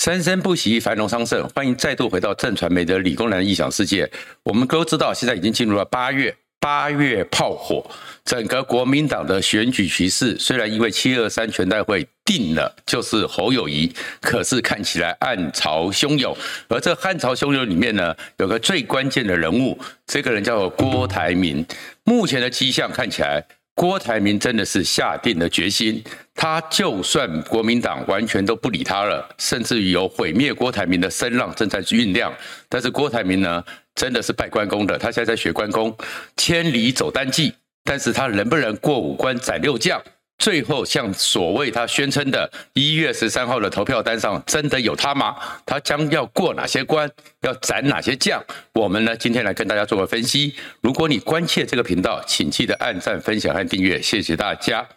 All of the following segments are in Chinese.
生生不息，繁荣昌盛。欢迎再度回到正传媒的理工男异想世界。我们都知道，现在已经进入了八月，八月炮火，整个国民党的选举局势，虽然因为七二三全代会定了就是侯友谊，可是看起来暗潮汹涌。而这暗潮汹涌里面呢，有个最关键的人物，这个人叫郭台铭。目前的迹象看起来。郭台铭真的是下定了决心，他就算国民党完全都不理他了，甚至于有毁灭郭台铭的声浪正在酝酿。但是郭台铭呢，真的是拜关公的，他现在在学关公，千里走单骑。但是他能不能过五关斩六将？最后，像所谓他宣称的一月十三号的投票单上，真的有他吗？他将要过哪些关，要斩哪些将？我们呢，今天来跟大家做个分析。如果你关切这个频道，请记得按赞、分享和订阅，谢谢大家。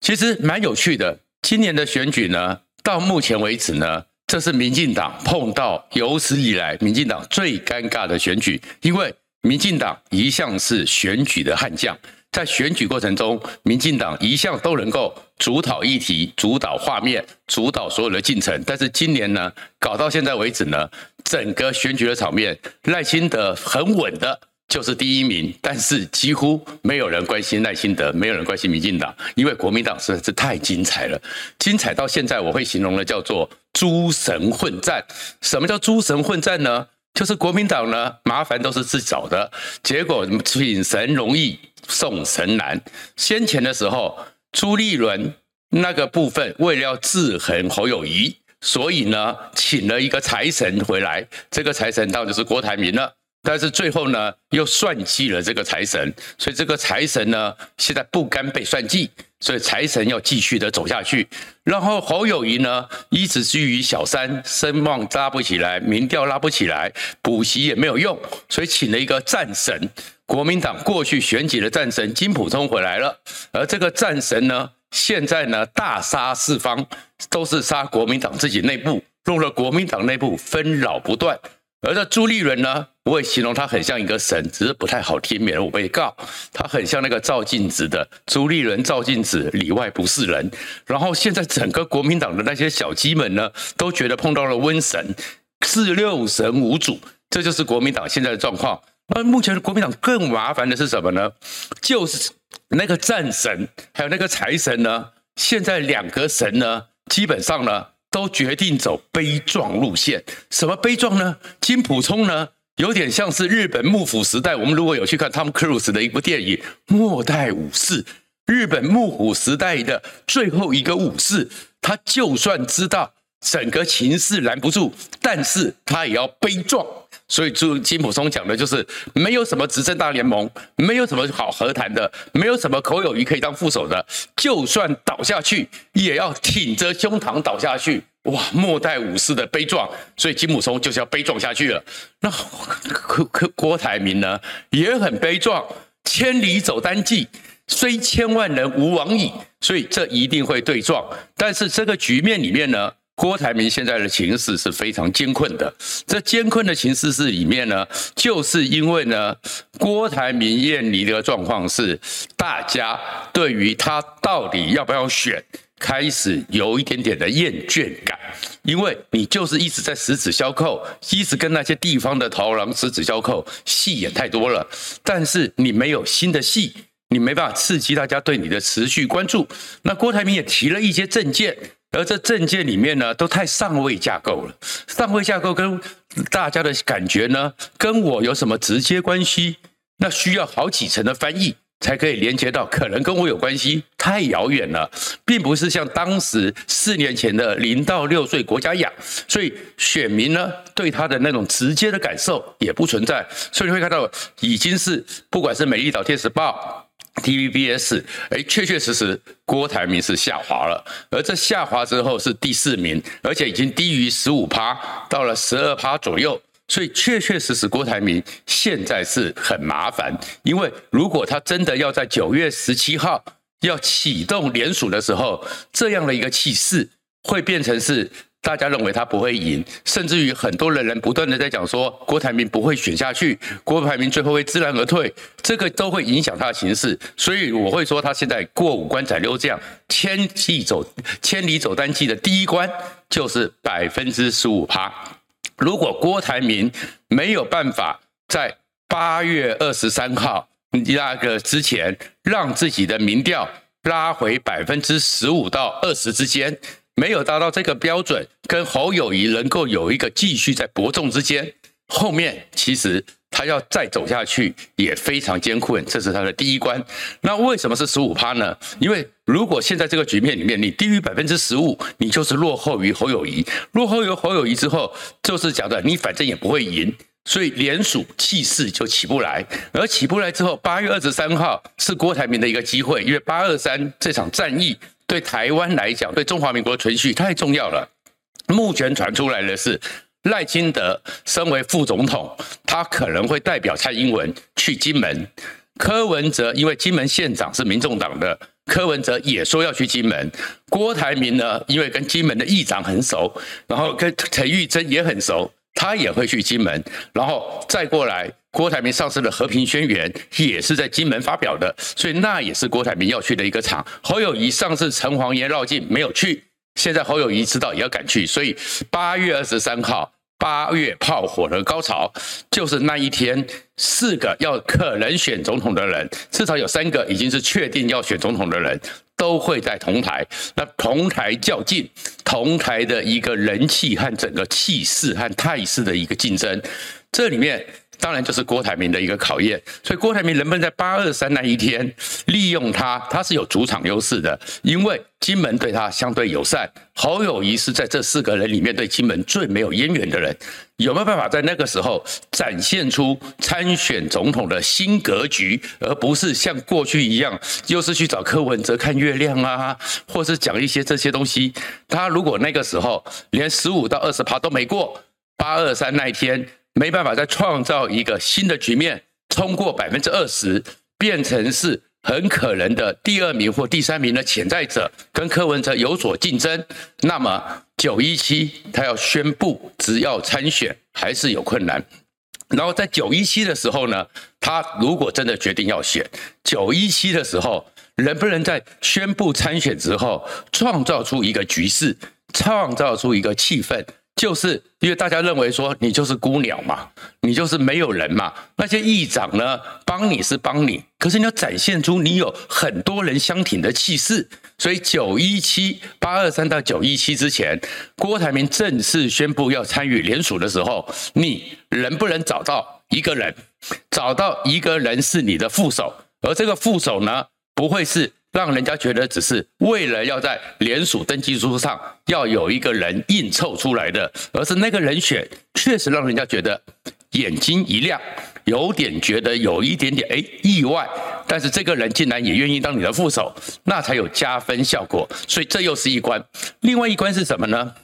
其实蛮有趣的，今年的选举呢，到目前为止呢，这是民进党碰到有史以来民进党最尴尬的选举，因为民进党一向是选举的悍将。在选举过程中，民进党一向都能够主导议题、主导画面、主导所有的进程。但是今年呢，搞到现在为止呢，整个选举的场面，赖清德很稳的，就是第一名。但是几乎没有人关心赖清德，没有人关心民进党，因为国民党实在是太精彩了，精彩到现在我会形容的叫做诸神混战。什么叫诸神混战呢？就是国民党呢，麻烦都是自找的，结果请神容易。送神难。先前的时候，朱立伦那个部分为了要制衡侯友宜，所以呢，请了一个财神回来。这个财神当然就是郭台铭了。但是最后呢，又算计了这个财神，所以这个财神呢，现在不甘被算计，所以财神要继续的走下去。然后侯友宜呢，一直居于小三，声望拉不起来，民调拉不起来，补习也没有用，所以请了一个战神。国民党过去选举的战神金溥聪回来了，而这个战神呢，现在呢大杀四方，都是杀国民党自己内部，弄得国民党内部纷扰不断。而这朱立伦呢，我也形容他很像一个神，只是不太好听，免得我被告。他很像那个照镜子的朱立伦，照镜子里外不是人。然后现在整个国民党的那些小鸡们呢，都觉得碰到了瘟神，是六神无主，这就是国民党现在的状况。而目前的国民党更麻烦的是什么呢？就是那个战神，还有那个财神呢。现在两个神呢，基本上呢都决定走悲壮路线。什么悲壮呢？金溥聪呢，有点像是日本幕府时代。我们如果有去看汤姆·克鲁斯的一部电影《末代武士》，日本幕府时代的最后一个武士，他就算知道整个情势拦不住，但是他也要悲壮。所以，朱金溥聪讲的就是没有什么执政大联盟，没有什么好和谈的，没有什么口有余可以当副手的，就算倒下去，也要挺着胸膛倒下去。哇，末代武士的悲壮，所以金溥聪就是要悲壮下去了。那郭郭郭台铭呢，也很悲壮，千里走单骑，虽千万人吾往矣。所以这一定会对撞。但是这个局面里面呢？郭台铭现在的情势是非常艰困的，这艰困的情势是里面呢，就是因为呢，郭台铭面临的状况是，大家对于他到底要不要选，开始有一点点的厌倦感，因为你就是一直在十指交扣，一直跟那些地方的头狼十指交扣，戏演太多了，但是你没有新的戏，你没办法刺激大家对你的持续关注。那郭台铭也提了一些政见。而这政见里面呢，都太上位架构了。上位架构跟大家的感觉呢，跟我有什么直接关系？那需要好几层的翻译才可以连接到，可能跟我有关系，太遥远了，并不是像当时四年前的零到六岁国家养，所以选民呢对他的那种直接的感受也不存在。所以你会看到，已经是不管是美丽岛电子报。TVBS，哎，确确实实，郭台铭是下滑了，而这下滑之后是第四名，而且已经低于十五趴，到了十二趴左右，所以确确实实，郭台铭现在是很麻烦，因为如果他真的要在九月十七号要启动联署的时候，这样的一个气势会变成是大家认为他不会赢，甚至于很多的人不断的在讲说郭台铭不会选下去，郭台铭最后会知难而退，这个都会影响他的形势。所以我会说他现在过五关斩六将，千里走千里走单骑的第一关就是百分之十五趴。如果郭台铭没有办法在八月二十三号那个之前让自己的民调拉回百分之十五到二十之间。没有达到这个标准，跟侯友宜能够有一个继续在伯仲之间，后面其实他要再走下去也非常艰困，这是他的第一关。那为什么是十五趴呢？因为如果现在这个局面里面你低于百分之十五，你就是落后于侯友宜，落后于侯友宜之后，就是讲的你反正也不会赢，所以连署气势就起不来，而起不来之后，八月二十三号是郭台铭的一个机会，因为八二三这场战役。对台湾来讲，对中华民国的存续太重要了。目前传出来的是，赖清德身为副总统，他可能会代表蔡英文去金门。柯文哲因为金门县长是民众党的，柯文哲也说要去金门。郭台铭呢，因为跟金门的议长很熟，然后跟陈玉珍也很熟，他也会去金门。然后再过来。郭台铭上次的和平宣言也是在金门发表的，所以那也是郭台铭要去的一个场。侯友宜上次城隍爷绕境没有去，现在侯友宜知道也要赶去，所以八月二十三号，八月炮火的高潮就是那一天，四个要可能选总统的人，至少有三个已经是确定要选总统的人，都会在同台。那同台较劲，同台的一个人气和整个气势和态势的一个竞争，这里面。当然就是郭台铭的一个考验，所以郭台铭能不能在八二三那一天利用他，他是有主场优势的，因为金门对他相对友善。侯友谊是在这四个人里面对金门最没有渊源的人，有没有办法在那个时候展现出参选总统的新格局，而不是像过去一样又是去找柯文哲看月亮啊，或是讲一些这些东西？他如果那个时候连十五到二十趴都没过，八二三那一天。没办法再创造一个新的局面，冲过百分之二十，变成是很可能的第二名或第三名的潜在者，跟柯文哲有所竞争。那么九一七他要宣布只要参选还是有困难。然后在九一七的时候呢，他如果真的决定要选，九一七的时候能不能在宣布参选之后创造出一个局势，创造出一个气氛？就是因为大家认为说你就是孤鸟嘛，你就是没有人嘛。那些议长呢，帮你是帮你，可是你要展现出你有很多人相挺的气势。所以九一七八二三到九一七之前，郭台铭正式宣布要参与联署的时候，你能不能找到一个人，找到一个人是你的副手，而这个副手呢，不会是。让人家觉得只是为了要在联署登记书上要有一个人硬凑出来的，而是那个人选确实让人家觉得眼睛一亮，有点觉得有一点点哎意外，但是这个人竟然也愿意当你的副手，那才有加分效果。所以这又是一关。另外一关是什么呢？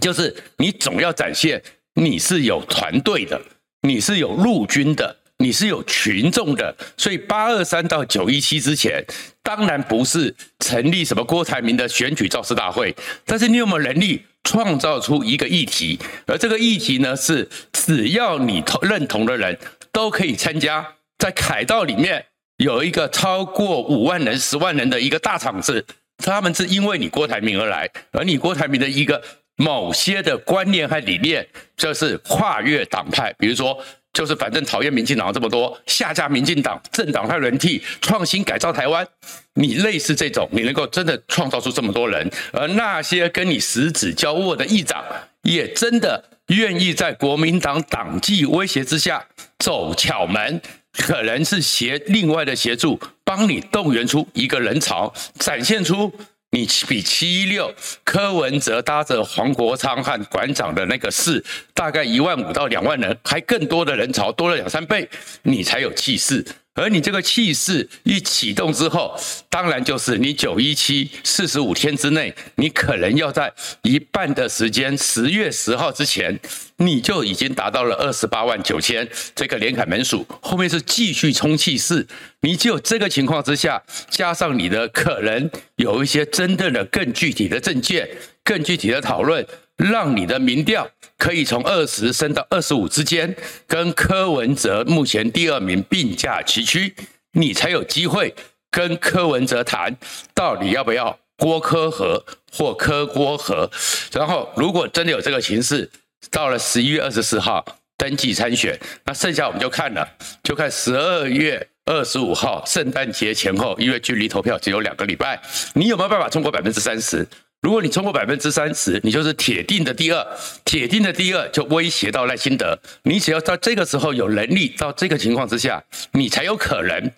就是你总要展现你是有团队的，你是有陆军的。你是有群众的，所以八二三到九一七之前，当然不是成立什么郭台铭的选举造势大会，但是你有没有能力创造出一个议题？而这个议题呢，是只要你认同的人都可以参加，在凯道里面有一个超过五万人、十万人的一个大场子，他们是因为你郭台铭而来，而你郭台铭的一个某些的观念和理念，就是跨越党派，比如说。就是反正讨厌民进党这么多，下架民进党，政党派轮替，创新改造台湾。你类似这种，你能够真的创造出这么多人，而那些跟你十指交握的议长，也真的愿意在国民党党纪威胁之下走巧门，可能是协另外的协助，帮你动员出一个人潮，展现出。你比七一六柯文哲搭着黄国昌和馆长的那个市，大概一万五到两万人，还更多的人潮，多了两三倍，你才有气势。而你这个气势一启动之后，当然就是你九一七四十五天之内，你可能要在一半的时间，十月十号之前，你就已经达到了二十八万九千这个连崁门数，后面是继续冲气势。你只有这个情况之下，加上你的可能有一些真正的更具体的证件，更具体的讨论，让你的民调可以从二十升到二十五之间，跟柯文哲目前第二名并驾齐驱，你才有机会跟柯文哲谈到底要不要郭柯合或柯郭合。然后，如果真的有这个形势，到了十一月二十四号登记参选，那剩下我们就看了，就看十二月二十五号圣诞节前后，因为距离投票只有两个礼拜，你有没有办法冲过百分之三十？如果你超过百分之三十，你就是铁定的第二，铁定的第二就威胁到赖清德。你只要在这个时候有能力，到这个情况之下，你才有可能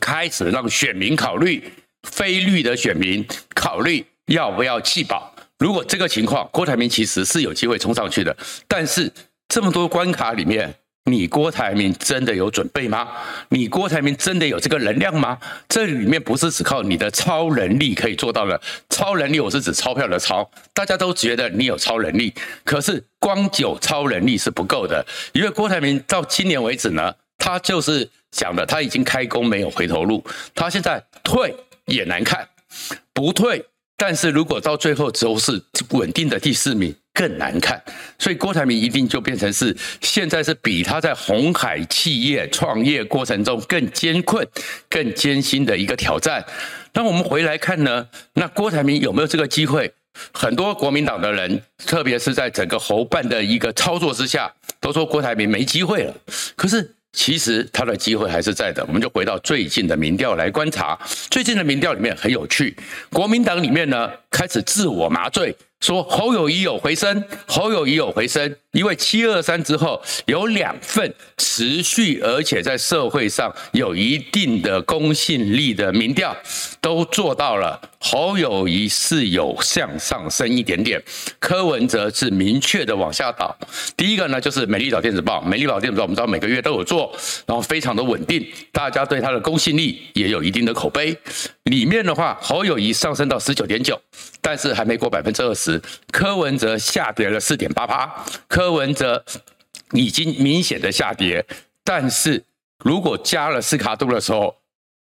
开始让选民考虑，非绿的选民考虑要不要弃保。如果这个情况，郭台铭其实是有机会冲上去的，但是这么多关卡里面。你郭台铭真的有准备吗？你郭台铭真的有这个能量吗？这里面不是只靠你的超能力可以做到的。超能力，我是指钞票的钞。大家都觉得你有超能力，可是光有超能力是不够的。因为郭台铭到今年为止呢，他就是讲的，他已经开弓没有回头路。他现在退也难看，不退，但是如果到最后都是稳定的第四名。更难看，所以郭台铭一定就变成是现在是比他在红海企业创业过程中更艰困、更艰辛的一个挑战。那我们回来看呢，那郭台铭有没有这个机会？很多国民党的人，特别是在整个侯办的一个操作之下，都说郭台铭没机会了。可是其实他的机会还是在的。我们就回到最近的民调来观察，最近的民调里面很有趣，国民党里面呢开始自我麻醉。说侯友宜有回升，侯友宜有回升，因为七二三之后有两份持续而且在社会上有一定的公信力的民调都做到了，侯友宜是有向上升一点点，柯文哲是明确的往下倒。第一个呢就是美丽岛电子报，美丽岛电子报我们知道每个月都有做，然后非常的稳定，大家对它的公信力也有一定的口碑。里面的话，侯友谊上升到十九点九，但是还没过百分之二十。柯文哲下跌了四点八趴，柯文哲已经明显的下跌，但是如果加了斯卡度的时候，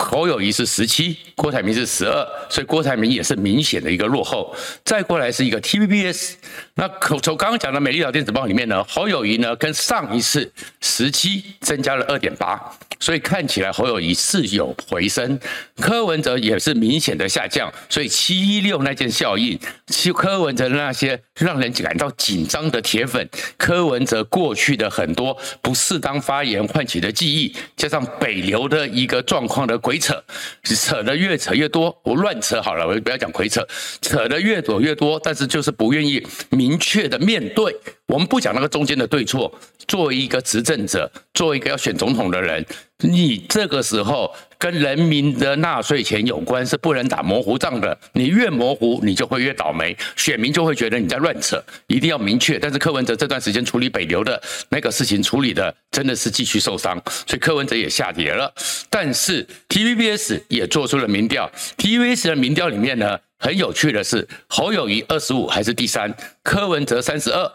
侯友谊是十七，郭台铭是十二，所以郭台铭也是明显的一个落后。再过来是一个 TVBS，那从刚刚讲的《美丽岛电子报》里面呢，侯友谊呢跟上一次十七增加了二点八，所以看起来侯友谊是有回升，柯文哲也是明显的下降，所以七一六那件效应，其柯文哲那些让人感到紧张的铁粉，柯文哲过去的很多不适当发言唤起的记忆，加上北流的一个状况的。鬼扯，扯得越扯越多，我乱扯好了，我就不要讲鬼扯，扯得越多越多，但是就是不愿意明确的面对。我们不讲那个中间的对错，作为一个执政者，作为一个要选总统的人，你这个时候跟人民的纳税钱有关，是不能打模糊仗的。你越模糊，你就会越倒霉，选民就会觉得你在乱扯，一定要明确。但是柯文哲这段时间处理北流的那个事情处理的真的是继续受伤，所以柯文哲也下跌了。但是 TVBS 也做出了民调，TVBS 的民调里面呢，很有趣的是侯友宜二十五还是第三，柯文哲三十二。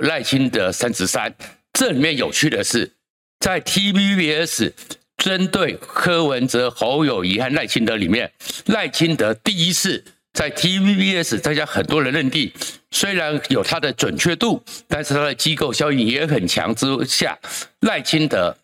赖清德三十三，这里面有趣的是，在 TVBS 针对柯文哲、侯友谊和赖清德里面，赖清德第一次在 TVBS，大家很多人认定，虽然有它的准确度，但是它的机构效应也很强之下，赖清德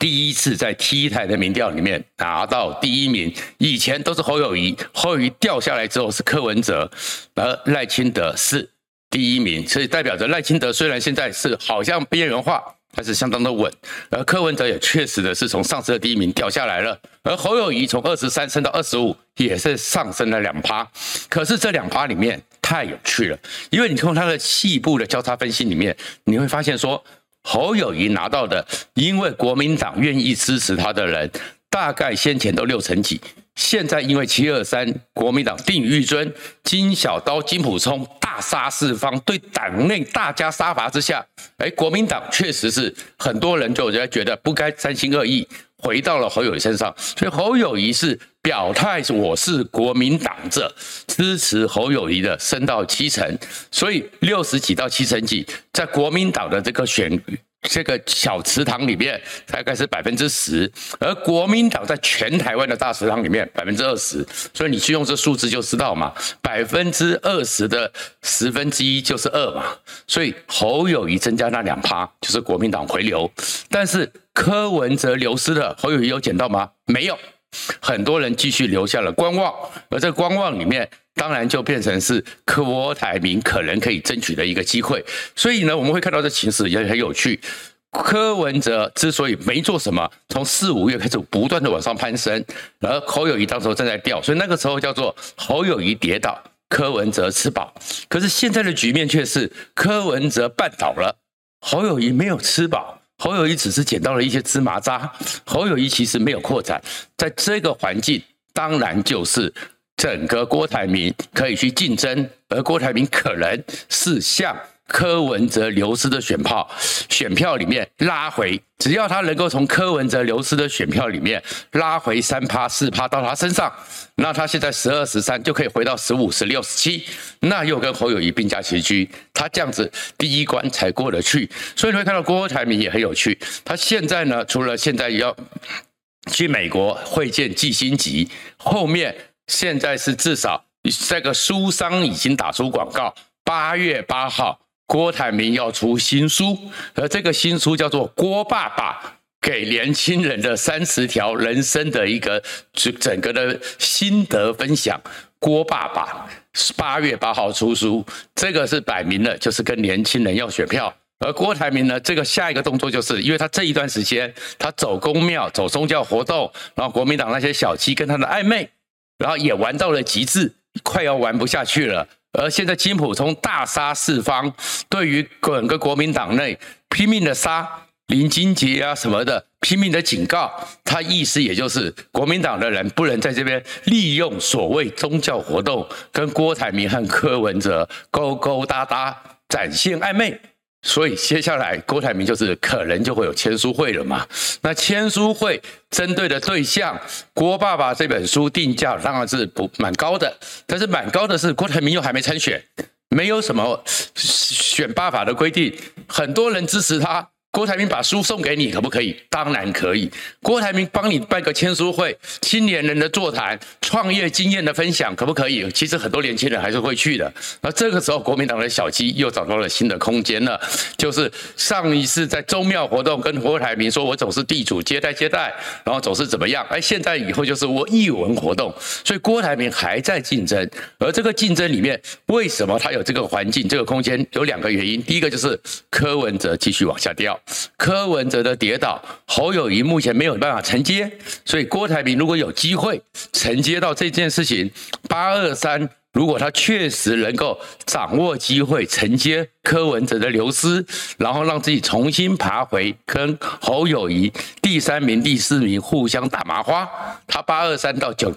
第一次在 T 台的民调里面拿到第一名。以前都是侯友谊，侯友谊掉下来之后是柯文哲，而赖清德是。第一名，所以代表着赖清德虽然现在是好像边缘化，还是相当的稳。而柯文哲也确实的是从上次的第一名掉下来了。而侯友谊从二十三升到二十五，也是上升了两趴。可是这两趴里面太有趣了，因为你从他的细部的交叉分析里面，你会发现说侯友谊拿到的，因为国民党愿意支持他的人，大概先前都六成几。现在因为七二三，国民党定于一尊，金小刀、金普聪大杀四方，对党内大家杀伐之下，哎，国民党确实是很多人就觉得不该三心二意，回到了侯友宜身上，所以侯友宜是表态，我是国民党者，支持侯友宜的升到七成，所以六十几到七成几，在国民党的这个选这个小池塘里面大概是百分之十，而国民党在全台湾的大池塘里面百分之二十，所以你去用这数字就知道嘛，百分之二十的十分之一就是二嘛，所以侯友谊增加那两趴就是国民党回流，但是柯文哲流失了，侯友谊有捡到吗？没有，很多人继续留下了观望，而在观望里面。当然就变成是郭台铭可能可以争取的一个机会，所以呢，我们会看到这情势也很有趣。柯文哲之所以没做什么，从四五月开始不断的往上攀升，而侯友宜当时正在掉，所以那个时候叫做侯友宜跌倒，柯文哲吃饱。可是现在的局面却是柯文哲绊倒了，侯友宜没有吃饱，侯友宜只是捡到了一些芝麻渣，侯友宜其实没有扩展，在这个环境，当然就是。整个郭台铭可以去竞争，而郭台铭可能是向柯文哲流失的选票选票里面拉回，只要他能够从柯文哲流失的选票里面拉回三趴四趴到他身上，那他现在十二十三就可以回到十五十六十七，那又跟侯友谊并驾齐驱，他这样子第一关才过得去。所以你会看到郭台铭也很有趣，他现在呢，除了现在要去美国会见季新吉，后面。现在是至少这个书商已经打出广告，八月八号郭台铭要出新书，而这个新书叫做《郭爸爸给年轻人的三十条人生的一个整整个的心得分享》。郭爸爸八月八号出书，这个是摆明了就是跟年轻人要选票。而郭台铭呢，这个下一个动作就是因为他这一段时间他走公庙、走宗教活动，然后国民党那些小鸡跟他的暧昧。然后也玩到了极致，快要玩不下去了。而现在金溥聪大杀四方，对于整个国民党内拼命的杀林金杰啊什么的，拼命的警告他，意思也就是国民党的人不能在这边利用所谓宗教活动跟郭台铭和柯文哲勾勾搭搭，展现暧昧。所以接下来郭台铭就是可能就会有签书会了嘛？那签书会针对的对象，郭爸爸这本书定价当然是不蛮高的，但是蛮高的是郭台铭又还没参选，没有什么选爸法的规定，很多人支持他。郭台铭把书送给你，可不可以？当然可以。郭台铭帮你办个签书会，青年人的座谈，创业经验的分享，可不可以？其实很多年轻人还是会去的。而这个时候，国民党的小鸡又找到了新的空间了，就是上一次在宗庙活动跟郭台铭说：“我总是地主接待接待，然后总是怎么样。”哎，现在以后就是我艺文活动，所以郭台铭还在竞争。而这个竞争里面，为什么他有这个环境、这个空间？有两个原因。第一个就是柯文哲继续往下掉。柯文哲的跌倒，侯友谊目前没有办法承接，所以郭台铭如果有机会承接到这件事情，八二三，如果他确实能够掌握机会承接柯文哲的流失，然后让自己重新爬回跟侯友谊第三名、第四名互相打麻花，他八二三到九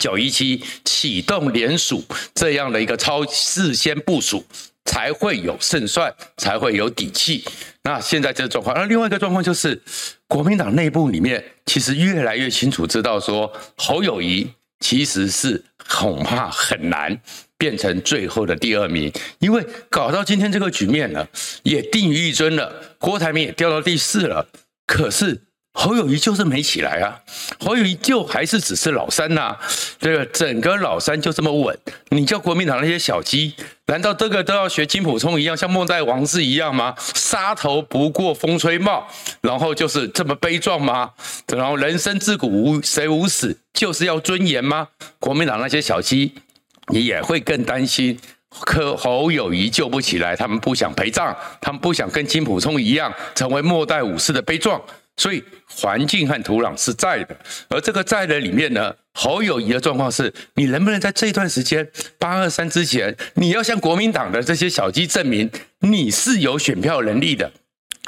九一七启动联署这样的一个超事先部署。才会有胜算，才会有底气。那现在这个状况，那另外一个状况就是，国民党内部里面其实越来越清楚知道说，侯友谊其实是恐怕很难变成最后的第二名，因为搞到今天这个局面了，也定于一尊了，郭台铭也掉到第四了，可是。侯友宜就是没起来啊，侯友宜就还是只是老三呐、啊，这个整个老三就这么稳。你叫国民党那些小鸡，难道这个都要学金溥聪一样，像末代王室一样吗？杀头不过风吹帽，然后就是这么悲壮吗？然后人生自古无谁无死，就是要尊严吗？国民党那些小鸡，你也会更担心，可侯友宜救不起来，他们不想陪葬，他们不想跟金溥聪一样成为末代武士的悲壮。所以环境和土壤是在的，而这个在的里面呢，侯友谊的状况是，你能不能在这段时间八二三之前，你要向国民党的这些小鸡证明你是有选票能力的，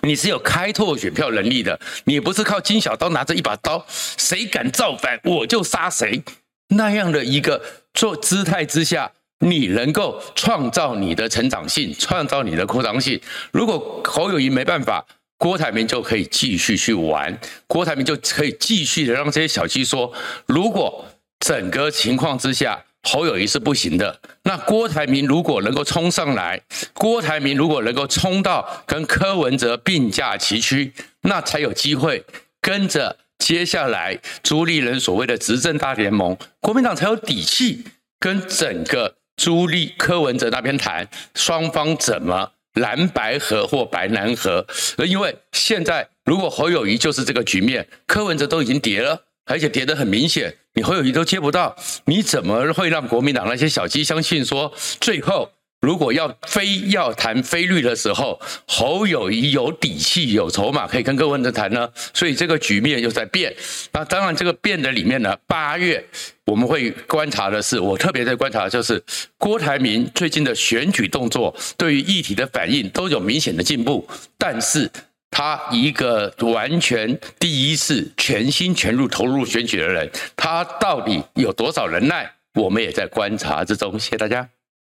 你是有开拓选票能力的，你不是靠金小刀拿着一把刀，谁敢造反我就杀谁那样的一个做姿态之下，你能够创造你的成长性，创造你的扩张性。如果侯友谊没办法。郭台铭就可以继续去玩，郭台铭就可以继续的让这些小鸡说：如果整个情况之下，侯友谊是不行的。那郭台铭如果能够冲上来，郭台铭如果能够冲到跟柯文哲并驾齐驱，那才有机会跟着接下来朱立伦所谓的执政大联盟，国民党才有底气跟整个朱立柯文哲那边谈，双方怎么蓝白河或白南河。而因为现在如果侯友谊就是这个局面，柯文哲都已经跌了。而且跌得很明显，你侯友谊都接不到，你怎么会让国民党那些小鸡相信说，最后如果要非要谈非绿的时候，侯友谊有底气、有筹码可以跟各位在谈呢？所以这个局面又在变。那当然，这个变的里面呢，八月我们会观察的是，我特别在观察的就是郭台铭最近的选举动作，对于议题的反应都有明显的进步，但是。他一个完全第一次全心全入投入选举的人，他到底有多少能耐？我们也在观察之中。谢谢大家。